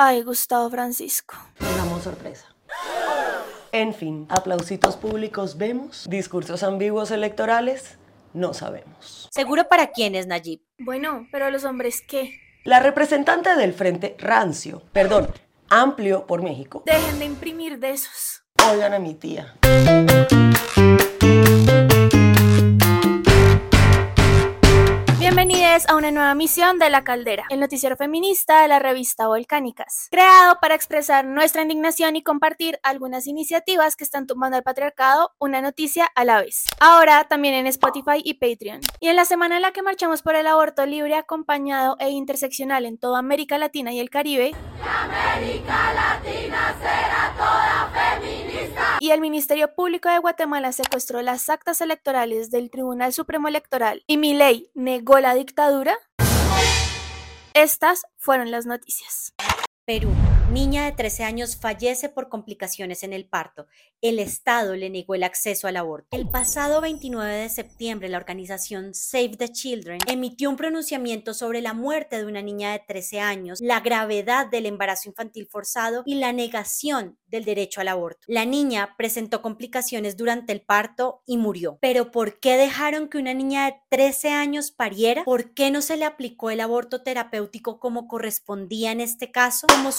Ay, Gustavo Francisco. Damos sorpresa. En fin, aplausitos públicos vemos, discursos ambiguos electorales no sabemos. ¿Seguro para quién es Nayib? Bueno, pero los hombres qué? La representante del Frente Rancio, perdón, Amplio por México. Dejen de imprimir de esos. Oigan a mi tía. Bienvenidos a una nueva misión de La Caldera, el noticiero feminista de la revista Volcánicas, creado para expresar nuestra indignación y compartir algunas iniciativas que están tomando al patriarcado una noticia a la vez. Ahora también en Spotify y Patreon. Y en la semana en la que marchamos por el aborto libre, acompañado e interseccional en toda América Latina y el Caribe. América Latina será toda feminista. Y el Ministerio Público de Guatemala secuestró las actas electorales del Tribunal Supremo Electoral y mi ley negó la dictadura. Estas fueron las noticias. Perú. Niña de 13 años fallece por complicaciones en el parto. El Estado le negó el acceso al aborto. El pasado 29 de septiembre, la organización Save the Children emitió un pronunciamiento sobre la muerte de una niña de 13 años, la gravedad del embarazo infantil forzado y la negación del derecho al aborto. La niña presentó complicaciones durante el parto y murió. Pero ¿por qué dejaron que una niña de 13 años pariera? ¿Por qué no se le aplicó el aborto terapéutico como correspondía en este caso? Como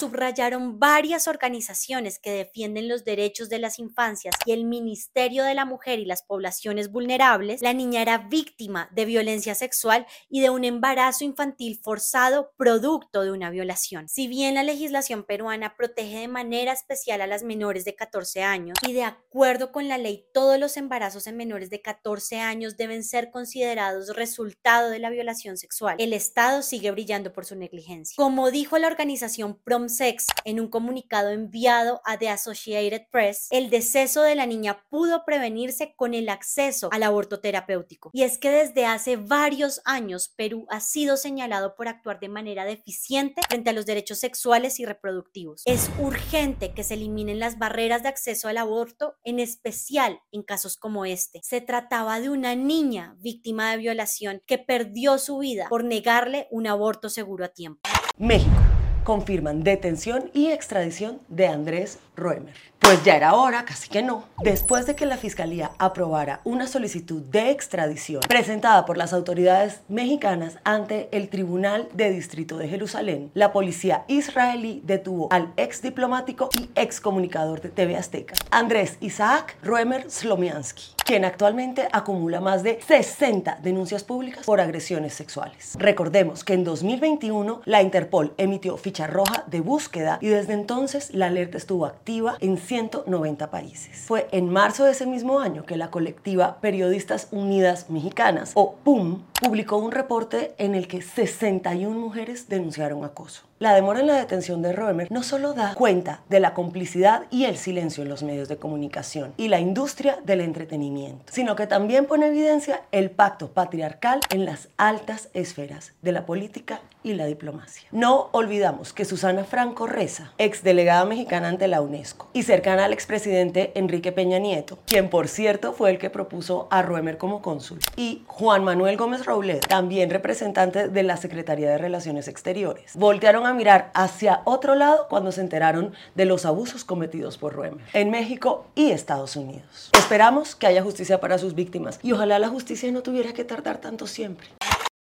varias organizaciones que defienden los derechos de las infancias y el Ministerio de la Mujer y las poblaciones vulnerables, la niña era víctima de violencia sexual y de un embarazo infantil forzado producto de una violación. Si bien la legislación peruana protege de manera especial a las menores de 14 años y de acuerdo con la ley todos los embarazos en menores de 14 años deben ser considerados resultado de la violación sexual. El Estado sigue brillando por su negligencia. Como dijo la organización PromSex en un comunicado enviado a The Associated Press, el deceso de la niña pudo prevenirse con el acceso al aborto terapéutico. Y es que desde hace varios años Perú ha sido señalado por actuar de manera deficiente frente a los derechos sexuales y reproductivos. Es urgente que se eliminen las barreras de acceso al aborto, en especial en casos como este. Se trataba de una niña víctima de violación que perdió su vida por negarle un aborto seguro a tiempo. México confirman detención y extradición de Andrés Roemer. Pues ya era hora, casi que no. Después de que la Fiscalía aprobara una solicitud de extradición presentada por las autoridades mexicanas ante el Tribunal de Distrito de Jerusalén, la policía israelí detuvo al ex diplomático y ex comunicador de TV Azteca, Andrés Isaac Roemer Slomiansky, quien actualmente acumula más de 60 denuncias públicas por agresiones sexuales. Recordemos que en 2021 la Interpol emitió ficha roja de búsqueda y desde entonces la alerta estuvo activa en 190 países. Fue en marzo de ese mismo año que la colectiva Periodistas Unidas Mexicanas, o PUM, publicó un reporte en el que 61 mujeres denunciaron acoso. La demora en la detención de Roemer no solo da cuenta de la complicidad y el silencio en los medios de comunicación y la industria del entretenimiento, sino que también pone evidencia el pacto patriarcal en las altas esferas de la política y la diplomacia. No olvidamos que Susana Franco Reza, ex delegada mexicana ante la UNESCO y cercana al expresidente Enrique Peña Nieto, quien por cierto fue el que propuso a Roemer como cónsul, y Juan Manuel Gómez Robledo, también representante de la Secretaría de Relaciones Exteriores, voltearon a mirar hacia otro lado cuando se enteraron de los abusos cometidos por Roemer en México y Estados Unidos. Esperamos que haya justicia para sus víctimas y ojalá la justicia no tuviera que tardar tanto siempre.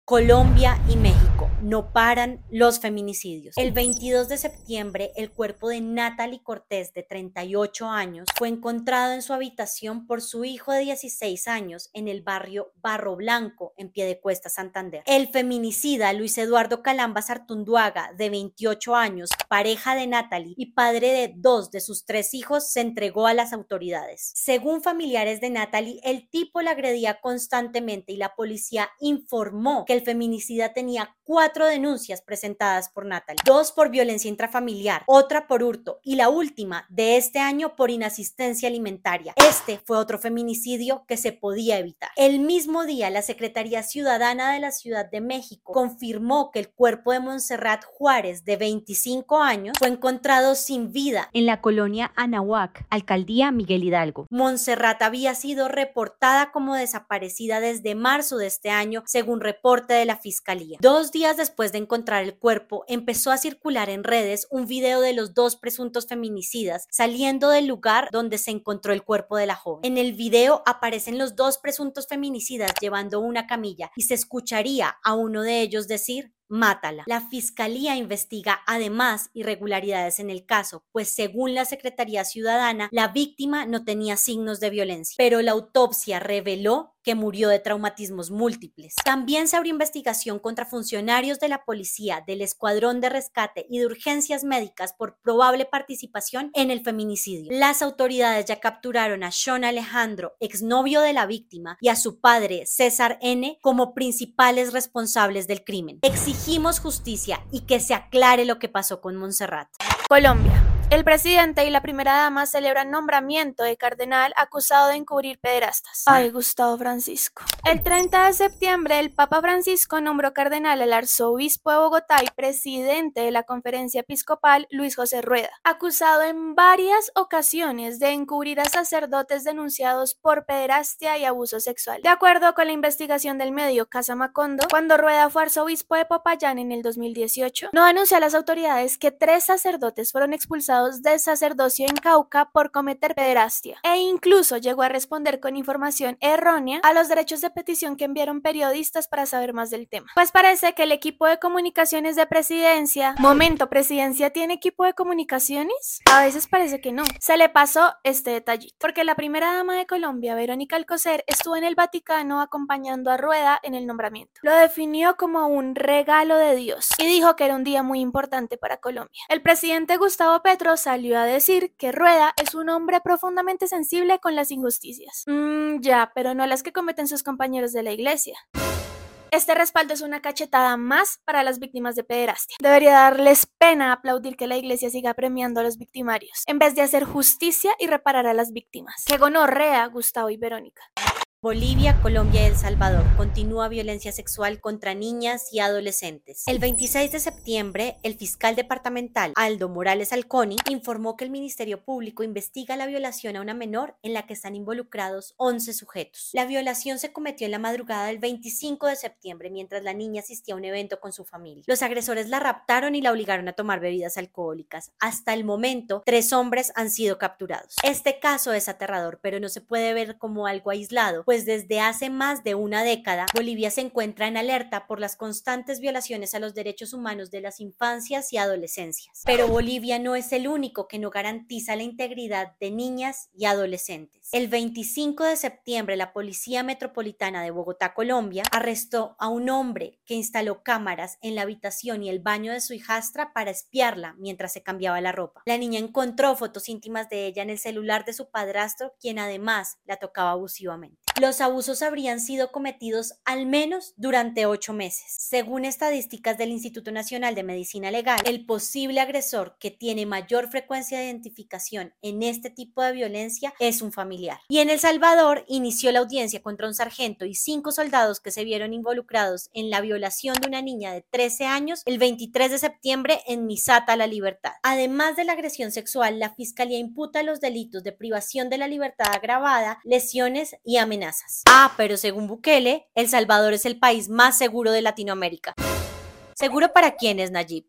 Colombia y México no paran los feminicidios. El 22 de septiembre, el cuerpo de Natalie Cortés, de 38 años, fue encontrado en su habitación por su hijo de 16 años en el barrio Barro Blanco, en Piedecuesta, Santander. El feminicida Luis Eduardo Calamba Sartunduaga, de 28 años, pareja de Natalie y padre de dos de sus tres hijos, se entregó a las autoridades. Según familiares de Natalie, el tipo la agredía constantemente y la policía informó que el feminicida tenía cuatro denuncias presentadas por Natalie, dos por violencia intrafamiliar, otra por hurto y la última de este año por inasistencia alimentaria. Este fue otro feminicidio que se podía evitar. El mismo día, la Secretaría Ciudadana de la Ciudad de México confirmó que el cuerpo de Montserrat Juárez, de 25 años, fue encontrado sin vida en la colonia Anahuac, alcaldía Miguel Hidalgo. Montserrat había sido reportada como desaparecida desde marzo de este año, según reporte de la Fiscalía. Dos días después de encontrar el cuerpo, empezó a circular en redes un video de los dos presuntos feminicidas saliendo del lugar donde se encontró el cuerpo de la joven. En el video aparecen los dos presuntos feminicidas llevando una camilla y se escucharía a uno de ellos decir mátala. La fiscalía investiga además irregularidades en el caso, pues según la Secretaría Ciudadana, la víctima no tenía signos de violencia, pero la autopsia reveló que murió de traumatismos múltiples. También se abrió investigación contra funcionarios de la policía, del escuadrón de rescate y de urgencias médicas por probable participación en el feminicidio. Las autoridades ya capturaron a Sean Alejandro, exnovio de la víctima, y a su padre, César N., como principales responsables del crimen. Exigimos justicia y que se aclare lo que pasó con Montserrat. Colombia. El presidente y la primera dama celebran nombramiento de cardenal acusado de encubrir pederastas. Ay, Gustavo Francisco. El 30 de septiembre, el Papa Francisco nombró cardenal al arzobispo de Bogotá y presidente de la conferencia episcopal, Luis José Rueda, acusado en varias ocasiones de encubrir a sacerdotes denunciados por pederastia y abuso sexual. De acuerdo con la investigación del medio Casa Macondo, cuando Rueda fue arzobispo de Popayán en el 2018, no anunció a las autoridades que tres sacerdotes fueron expulsados de sacerdocio en Cauca por cometer pederastia e incluso llegó a responder con información errónea a los derechos de petición que enviaron periodistas para saber más del tema. Pues parece que el equipo de comunicaciones de presidencia, momento, presidencia tiene equipo de comunicaciones? A veces parece que no. Se le pasó este detallito, porque la primera dama de Colombia, Verónica Alcocer, estuvo en el Vaticano acompañando a Rueda en el nombramiento. Lo definió como un regalo de Dios y dijo que era un día muy importante para Colombia. El presidente Gustavo Petro salió a decir que Rueda es un hombre profundamente sensible con las injusticias. Mmm, ya, pero no las que cometen sus compañeros de la iglesia. Este respaldo es una cachetada más para las víctimas de pederastia. Debería darles pena aplaudir que la iglesia siga premiando a los victimarios, en vez de hacer justicia y reparar a las víctimas. Que gonorrea, Gustavo y Verónica. Bolivia, Colombia y El Salvador. Continúa violencia sexual contra niñas y adolescentes. El 26 de septiembre, el fiscal departamental Aldo Morales Alconi informó que el Ministerio Público investiga la violación a una menor en la que están involucrados 11 sujetos. La violación se cometió en la madrugada del 25 de septiembre mientras la niña asistía a un evento con su familia. Los agresores la raptaron y la obligaron a tomar bebidas alcohólicas. Hasta el momento, tres hombres han sido capturados. Este caso es aterrador, pero no se puede ver como algo aislado pues desde hace más de una década Bolivia se encuentra en alerta por las constantes violaciones a los derechos humanos de las infancias y adolescencias. Pero Bolivia no es el único que no garantiza la integridad de niñas y adolescentes. El 25 de septiembre la Policía Metropolitana de Bogotá, Colombia, arrestó a un hombre que instaló cámaras en la habitación y el baño de su hijastra para espiarla mientras se cambiaba la ropa. La niña encontró fotos íntimas de ella en el celular de su padrastro, quien además la tocaba abusivamente los abusos habrían sido cometidos al menos durante ocho meses. Según estadísticas del Instituto Nacional de Medicina Legal, el posible agresor que tiene mayor frecuencia de identificación en este tipo de violencia es un familiar. Y en El Salvador inició la audiencia contra un sargento y cinco soldados que se vieron involucrados en la violación de una niña de 13 años el 23 de septiembre en Misata La Libertad. Además de la agresión sexual, la Fiscalía imputa los delitos de privación de la libertad agravada, lesiones y amenazas Ah, pero según Bukele, El Salvador es el país más seguro de Latinoamérica. ¿Seguro para quién es Nayib?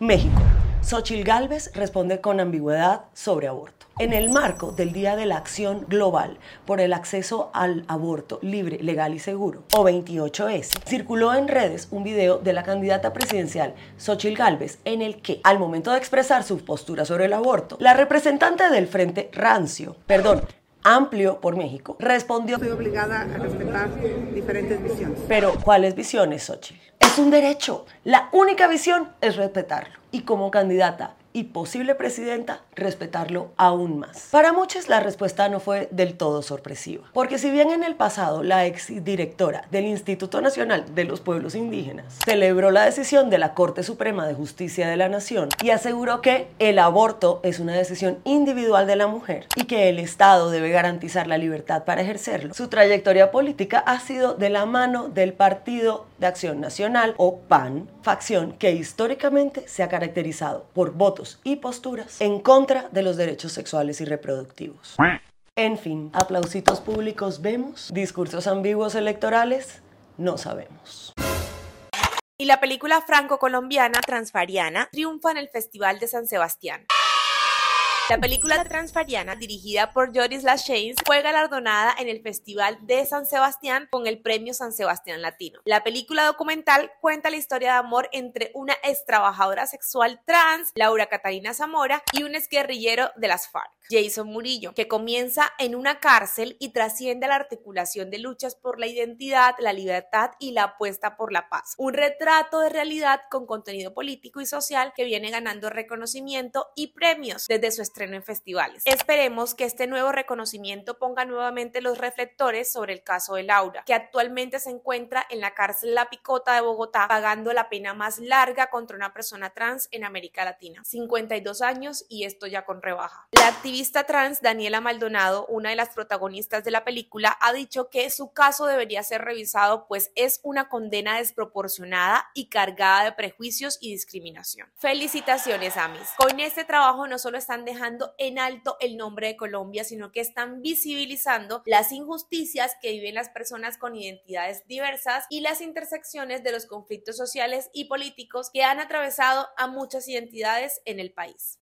México. Xochil Gálvez responde con ambigüedad sobre aborto. En el marco del Día de la Acción Global por el Acceso al Aborto Libre, Legal y Seguro, o 28S, circuló en redes un video de la candidata presidencial Xochil Gálvez en el que, al momento de expresar su postura sobre el aborto, la representante del Frente Rancio, perdón, amplio por México, respondió... Estoy obligada a respetar diferentes visiones. Pero, ¿cuáles visiones, Xochitl? Es un derecho. La única visión es respetarlo. Y como candidata y posible presidenta respetarlo aún más. Para muchos la respuesta no fue del todo sorpresiva, porque si bien en el pasado la exdirectora del Instituto Nacional de los Pueblos Indígenas celebró la decisión de la Corte Suprema de Justicia de la Nación y aseguró que el aborto es una decisión individual de la mujer y que el Estado debe garantizar la libertad para ejercerlo, su trayectoria política ha sido de la mano del Partido de Acción Nacional o PAN, facción que históricamente se ha caracterizado por votos y posturas en contra de los derechos sexuales y reproductivos. En fin, aplausitos públicos vemos, discursos ambiguos electorales no sabemos. Y la película franco-colombiana Transfariana triunfa en el Festival de San Sebastián. La película Transfariana, dirigida por Joris Lachance, fue galardonada en el Festival de San Sebastián con el Premio San Sebastián Latino. La película documental cuenta la historia de amor entre una ex trabajadora sexual trans, Laura Catalina Zamora, y un exguerrillero de las FARC, Jason Murillo, que comienza en una cárcel y trasciende la articulación de luchas por la identidad, la libertad y la apuesta por la paz. Un retrato de realidad con contenido político y social que viene ganando reconocimiento y premios desde su estreno en festivales. Esperemos que este nuevo reconocimiento ponga nuevamente los reflectores sobre el caso de Laura, que actualmente se encuentra en la cárcel La Picota de Bogotá, pagando la pena más larga contra una persona trans en América Latina. 52 años y esto ya con rebaja. La activista trans Daniela Maldonado, una de las protagonistas de la película, ha dicho que su caso debería ser revisado pues es una condena desproporcionada y cargada de prejuicios y discriminación. Felicitaciones, Amis. Con este trabajo no solo están dejando en alto el nombre de Colombia, sino que están visibilizando las injusticias que viven las personas con identidades diversas y las intersecciones de los conflictos sociales y políticos que han atravesado a muchas identidades en el país.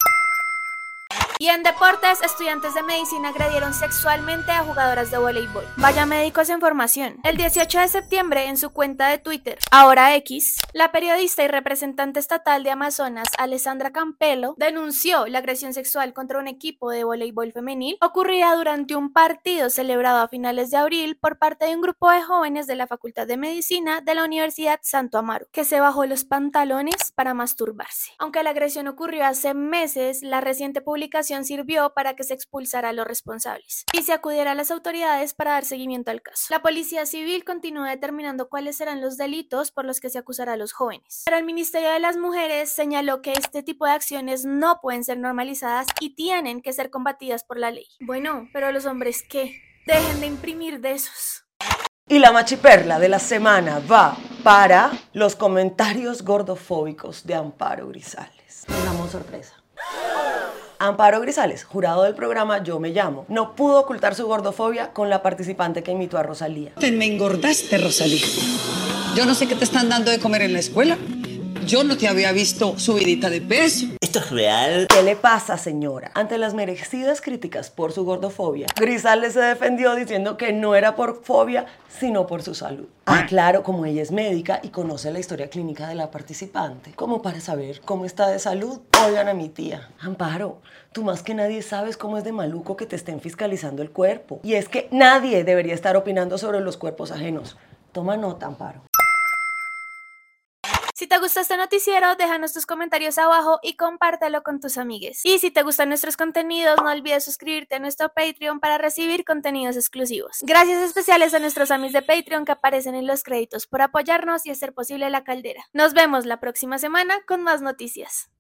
Y en deportes, estudiantes de medicina agredieron sexualmente a jugadoras de voleibol. Vaya médicos en formación. El 18 de septiembre, en su cuenta de Twitter, ahora X, la periodista y representante estatal de Amazonas, Alessandra Campelo, denunció la agresión sexual contra un equipo de voleibol femenil ocurrida durante un partido celebrado a finales de abril por parte de un grupo de jóvenes de la Facultad de Medicina de la Universidad Santo Amaro, que se bajó los pantalones para masturbarse. Aunque la agresión ocurrió hace meses, la reciente publicación sirvió para que se expulsara a los responsables y se acudiera a las autoridades para dar seguimiento al caso. La Policía Civil continúa determinando cuáles serán los delitos por los que se acusará a los jóvenes. Pero el Ministerio de las Mujeres señaló que este tipo de acciones no pueden ser normalizadas y tienen que ser combatidas por la ley. Bueno, pero los hombres qué? Dejen de imprimir de esos. Y la machiperla de la semana va para los comentarios gordofóbicos de Amparo Grisales. Una sorpresa. Amparo Grisales, jurado del programa Yo Me Llamo, no pudo ocultar su gordofobia con la participante que imitó a Rosalía. Te me engordaste, Rosalía. Yo no sé qué te están dando de comer en la escuela. Yo no te había visto subidita de peso. ¿Esto es real? ¿Qué le pasa, señora? Ante las merecidas críticas por su gordofobia, Grisales se defendió diciendo que no era por fobia, sino por su salud. Ah, claro, como ella es médica y conoce la historia clínica de la participante, como para saber cómo está de salud, oigan a mi tía. Amparo, tú más que nadie sabes cómo es de maluco que te estén fiscalizando el cuerpo. Y es que nadie debería estar opinando sobre los cuerpos ajenos. Toma nota, Amparo. Si te gustó este noticiero, déjanos tus comentarios abajo y compártelo con tus amigues. Y si te gustan nuestros contenidos, no olvides suscribirte a nuestro Patreon para recibir contenidos exclusivos. Gracias especiales a nuestros amigos de Patreon que aparecen en los créditos por apoyarnos y hacer posible la caldera. Nos vemos la próxima semana con más noticias.